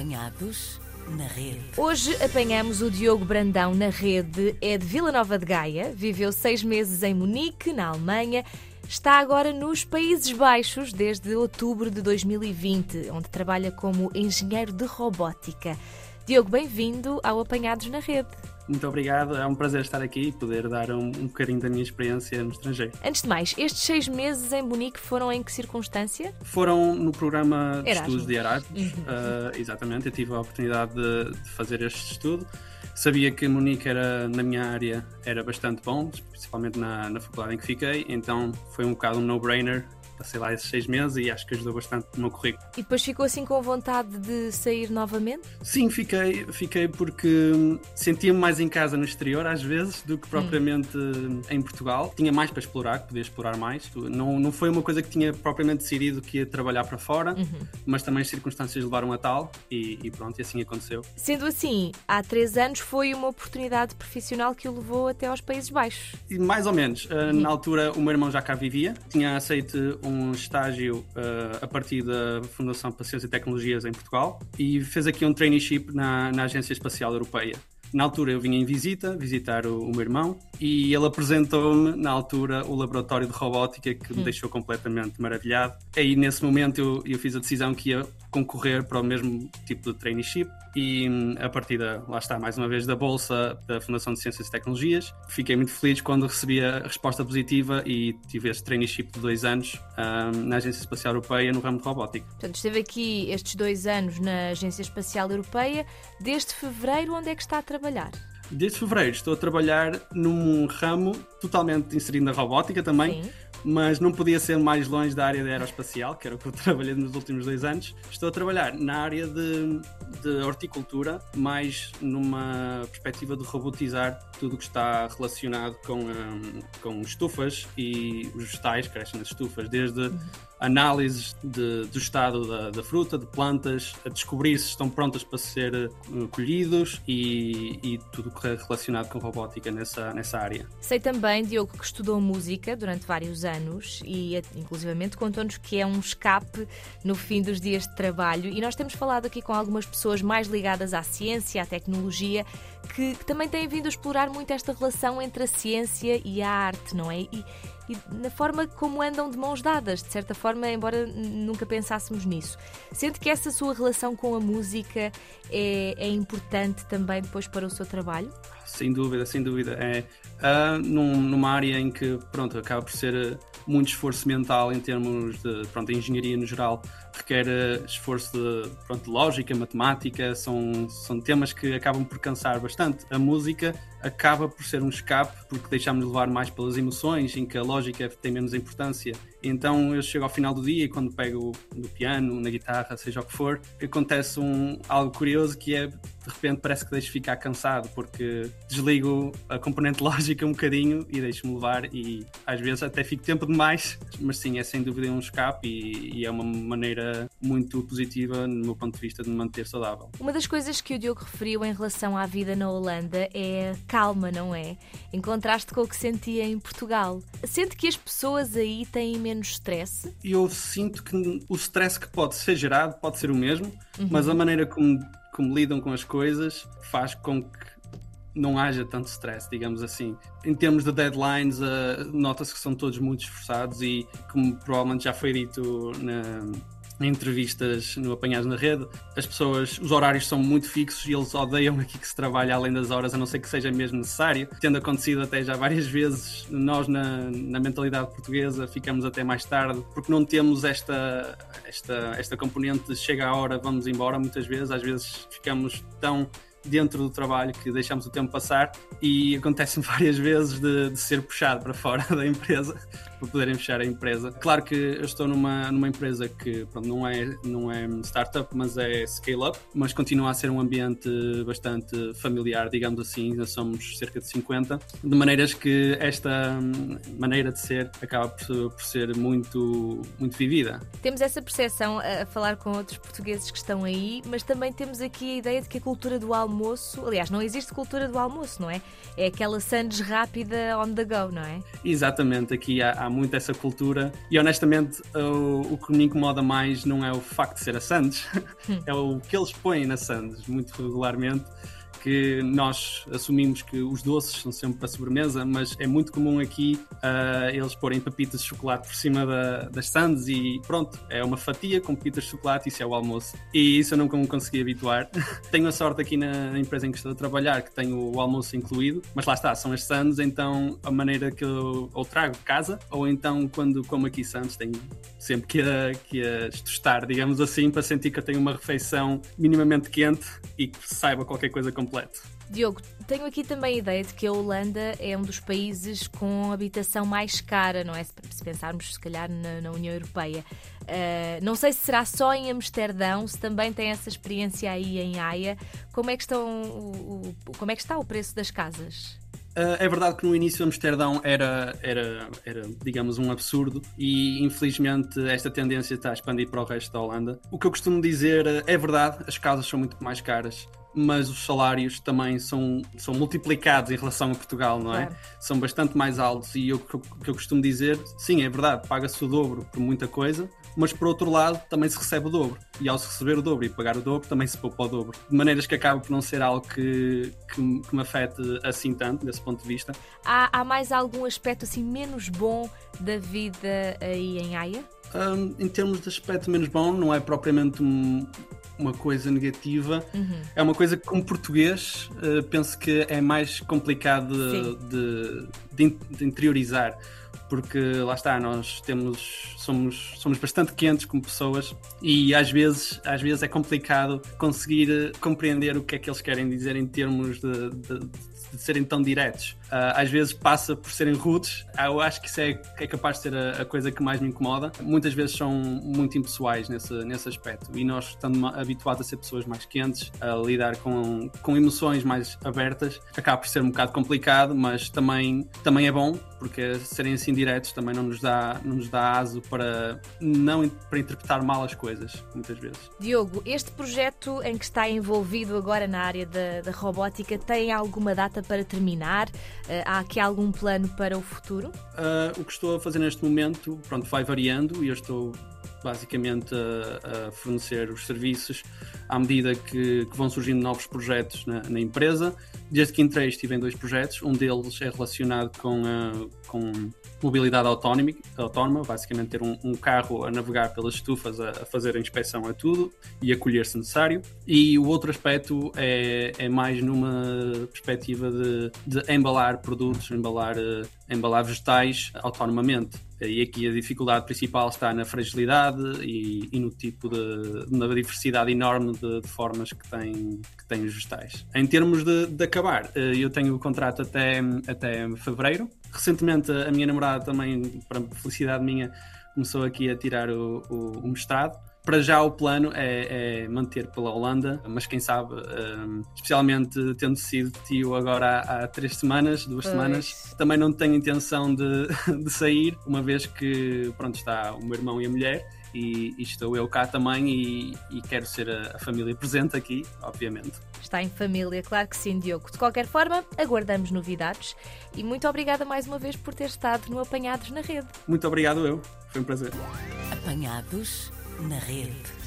Apanhados na rede. Hoje apanhamos o Diogo Brandão na rede. É de Vila Nova de Gaia, viveu seis meses em Munique, na Alemanha. Está agora nos Países Baixos desde outubro de 2020, onde trabalha como engenheiro de robótica. Diogo, bem-vindo ao Apanhados na Rede. Muito obrigado, é um prazer estar aqui e poder dar um, um bocadinho da minha experiência no estrangeiro. Antes de mais, estes seis meses em Munique foram em que circunstância? Foram no programa de Erasmus. estudos de Erasmus, Uhum. uh, exatamente, eu tive a oportunidade de, de fazer este estudo. Sabia que Munique era, na minha área, era bastante bom, principalmente na, na faculdade em que fiquei, então foi um bocado um no-brainer. Passei lá esses seis meses e acho que ajudou bastante no meu currículo. E depois ficou assim com vontade de sair novamente? Sim, fiquei, fiquei porque hum, sentia-me mais em casa no exterior às vezes do que propriamente hum, em Portugal. Tinha mais para explorar, podia explorar mais. Não, não foi uma coisa que tinha propriamente decidido que ia trabalhar para fora, mas também as circunstâncias levaram a tal e, e pronto, e assim aconteceu. Sendo assim, há três anos foi uma oportunidade profissional que o levou até aos Países Baixos. E mais ou menos. Uh, Na altura, o meu irmão já cá vivia. Tinha aceito um estágio uh, a partir da Fundação para Ciência e Tecnologias em Portugal e fez aqui um traineeship na, na Agência Espacial Europeia. Na altura eu vinha em visita, visitar o, o meu irmão, e ele apresentou-me, na altura, o laboratório de robótica que me deixou completamente maravilhado. Aí, nesse momento, eu, eu fiz a decisão que ia concorrer para o mesmo tipo de traineeship e hum, a partir da, lá está, mais uma vez, da Bolsa da Fundação de Ciências e Tecnologias. Fiquei muito feliz quando recebi a resposta positiva e tive este traineeship de dois anos hum, na Agência Espacial Europeia no ramo de robótica. Portanto, esteve aqui estes dois anos na Agência Espacial Europeia. Desde fevereiro, onde é que está a trabalhar? Desde fevereiro estou a trabalhar num ramo totalmente inserido na robótica também, Sim. Mas não podia ser mais longe da área da aeroespacial, que era o que eu trabalhei nos últimos dois anos. Estou a trabalhar na área de, de horticultura, mais numa perspectiva de robotizar tudo o que está relacionado com, hum, com estufas e os vegetais que crescem nas estufas, desde análises de- do estado da, da fruta, de plantas, a descobrir se estão prontas para ser eh, colhidos e, e tudo que é relacionado com robótica nessa, nessa área. Sei também, Diogo, que estudou música durante vários anos e, eh, inclusivamente, contou-nos que é um escape no fim dos dias de trabalho. E nós temos falado aqui com algumas pessoas mais ligadas à ciência, à tecnologia, que, que também têm vindo a explorar muito esta relação entre a ciência e a arte, não é? E, e na forma como andam de mãos dadas, de certa forma, embora nunca pensássemos nisso. Sente que essa sua relação com a música é, é importante também depois para o seu trabalho? Sem dúvida, sem dúvida. É ah, num- numa área em que pronto, acaba por ser ah, muito esforço mental em termos de pronto, engenharia no geral, requer ah, esforço de, pronto, de lógica, matemática, são, são temas que acabam por cansar bastante. A música acaba por ser um escape porque deixamos levar mais pelas emoções, em que a lógica tem menos importância. Então eu chego ao final do dia e quando pego no piano, na guitarra, seja o que for, acontece um, algo curioso que é de repente parece que deixo ficar cansado porque desligo a componente lógica um bocadinho e deixo-me levar e às vezes até fico tempo demais, mas sim, é sem dúvida um escape e, e é uma maneira muito positiva no meu ponto de vista de me manter saudável. Uma das coisas que o Diogo referiu em relação à vida na Holanda é calma, não é? Em contraste com o que sentia em Portugal. Sente que as pessoas aí têm menos stress? Eu sinto que o stress que pode ser gerado pode ser o mesmo, mas a maneira como, como lidam com as coisas faz com que não haja tanto stress, digamos assim. Em termos de deadlines, eh, nota-se que são todos muito esforçados e, como provavelmente já foi dito na, em entrevistas no Apanhados na Rede, as pessoas, os horários são muito fixos e eles odeiam aqui que se trabalha além das horas, a não ser que seja mesmo necessário. Tendo acontecido até já várias vezes, nós na, na mentalidade portuguesa ficamos até mais tarde, porque não temos esta, esta, esta componente de chega a hora, vamos embora, muitas vezes, às vezes ficamos tão dentro do trabalho que deixamos o tempo passar e acontece várias vezes de, de ser puxado para fora da empresa para poderem fechar a empresa. Claro que eu estou numa, numa empresa que pronto, não, é, não é startup, mas é scale-up, mas continua a ser um ambiente bastante familiar, digamos assim, nós somos cerca de 50, de maneiras que esta hum, maneira de ser acaba por, por ser muito, muito vivida. Temos essa percepção a falar com outros portugueses que estão aí, mas também temos aqui a ideia de que a cultura dual almoço. Aliás, não existe cultura do almoço, não é? É aquela sandes rápida on the go, não é? Exatamente, aqui há, há muito essa cultura e honestamente o, o, que me incomoda mais não é o facto de ser a sandes, hum. é o que eles põem na sandes muito regularmente que nós assumimos que os doces são sempre para sobremesa, mas é muito comum aqui uh, eles porem papitas de chocolate por cima da, das sandes e pronto, é uma fatia com papitas de chocolate isso é o almoço. E isso eu nunca me consegui habituar. tenho a sorte aqui na empresa em que estou a trabalhar que tenho o almoço incluído, mas lá está, são as sandes, então a maneira que eu ou trago de casa, ou então quando como aqui sandes tenho sempre que a, que a tostar, digamos assim, para sentir que eu tenho uma refeição minimamente quente e que saiba qualquer coisa com completo. Diogo, tenho aqui também a ideia de que a Holanda é um dos países com habitação mais cara, não é? Se pensarmos, se calhar, na, na União Europeia. Uh, não sei se será só em Amsterdão, se também tem essa experiência aí em Haia. Como é que, estão, o, o, como é que está o preço das casas? Uh, é verdade que no início Amsterdão era, era, era, digamos, um absurdo e infelizmente esta tendência está a expandir para o resto da Holanda. O que eu costumo dizer é verdade, as casas são muito mais caras, mas os salários também são, são multiplicados em relação a Portugal, não é? Claro. São bastante mais altos e o que, que eu costumo dizer, sim, é verdade, paga-se o dobro por muita coisa, mas por outro lado também se recebe o dobro. E ao se receber o dobro e pagar o dobro, também se poupa o dobro. De maneiras que acaba por não ser algo que, que, que me afete assim tanto, desse ponto de vista. Há, há mais algum aspecto assim menos bom da vida aí em Haia? Um, em termos de aspecto menos bom, não é propriamente um, uma coisa negativa. Uhum. É uma coisa que, como português, uh, penso que é mais complicado de, de, de, interiorizar. Porque lá está, nós temos, somos, somos bastante quentes como pessoas e às vezes, às vezes é complicado conseguir eh, compreender o que é que eles querem dizer em termos de, de de serem tão diretos. Uh, às vezes passa por serem rudes. Uh, eu acho que isso é, é capaz de ser a, a, coisa que mais me incomoda. Muitas vezes são muito impessoais nesse, nesse aspecto. E nós, estando habituados a ser pessoas mais quentes, a lidar com, com emoções mais abertas, acaba por ser um bocado complicado, mas também, também é bom, porque serem assim diretos também não nos dá, não nos dá aso para, não, para interpretar mal as coisas, muitas vezes. Diogo, este projeto em que está envolvido agora na área da, da robótica tem alguma data para terminar? Uh, há aqui algum plano para o futuro? Uh, o que estou a fazer neste momento, pronto, vai variando e eu estou basicamente a, a fornecer os serviços à medida que, que vão surgindo novos projetos na, na, empresa. Desde que entrei estive em dois projetos, um deles é relacionado com, a, com mobilidade autónoma, autónoma basicamente ter um, um, carro a navegar pelas estufas, a, a, fazer a inspeção a tudo e a colher se necessário. E o outro aspecto é, é mais numa perspectiva de, de embalar produtos, embalar, uh, embalar vegetais autonomamente. E aqui a dificuldade principal está na fragilidade e, e no tipo de. na diversidade enorme de, de, formas que tem, que tem os vegetais. Em termos de, de acabar, uh, eu tenho o contrato até, até fevereiro Recentemente a minha namorada também, para felicidade minha, começou aqui a tirar o, o, o mestrado. Para já o plano é, é, manter pela Holanda, mas quem sabe, um, especialmente tendo sido tio agora há, há três semanas, duas pois. semanas, também não tenho intenção de, de sair, uma vez que pronto está o meu irmão e a mulher e, e estou eu cá também e, e quero ser a, a, família presente aqui, obviamente. Está em família, claro que sim, Diogo. De qualquer forma, aguardamos novidades e muito obrigada mais uma vez por ter estado no Apanhados na Rede. Muito obrigado eu, foi um prazer. Apanhados na Rede.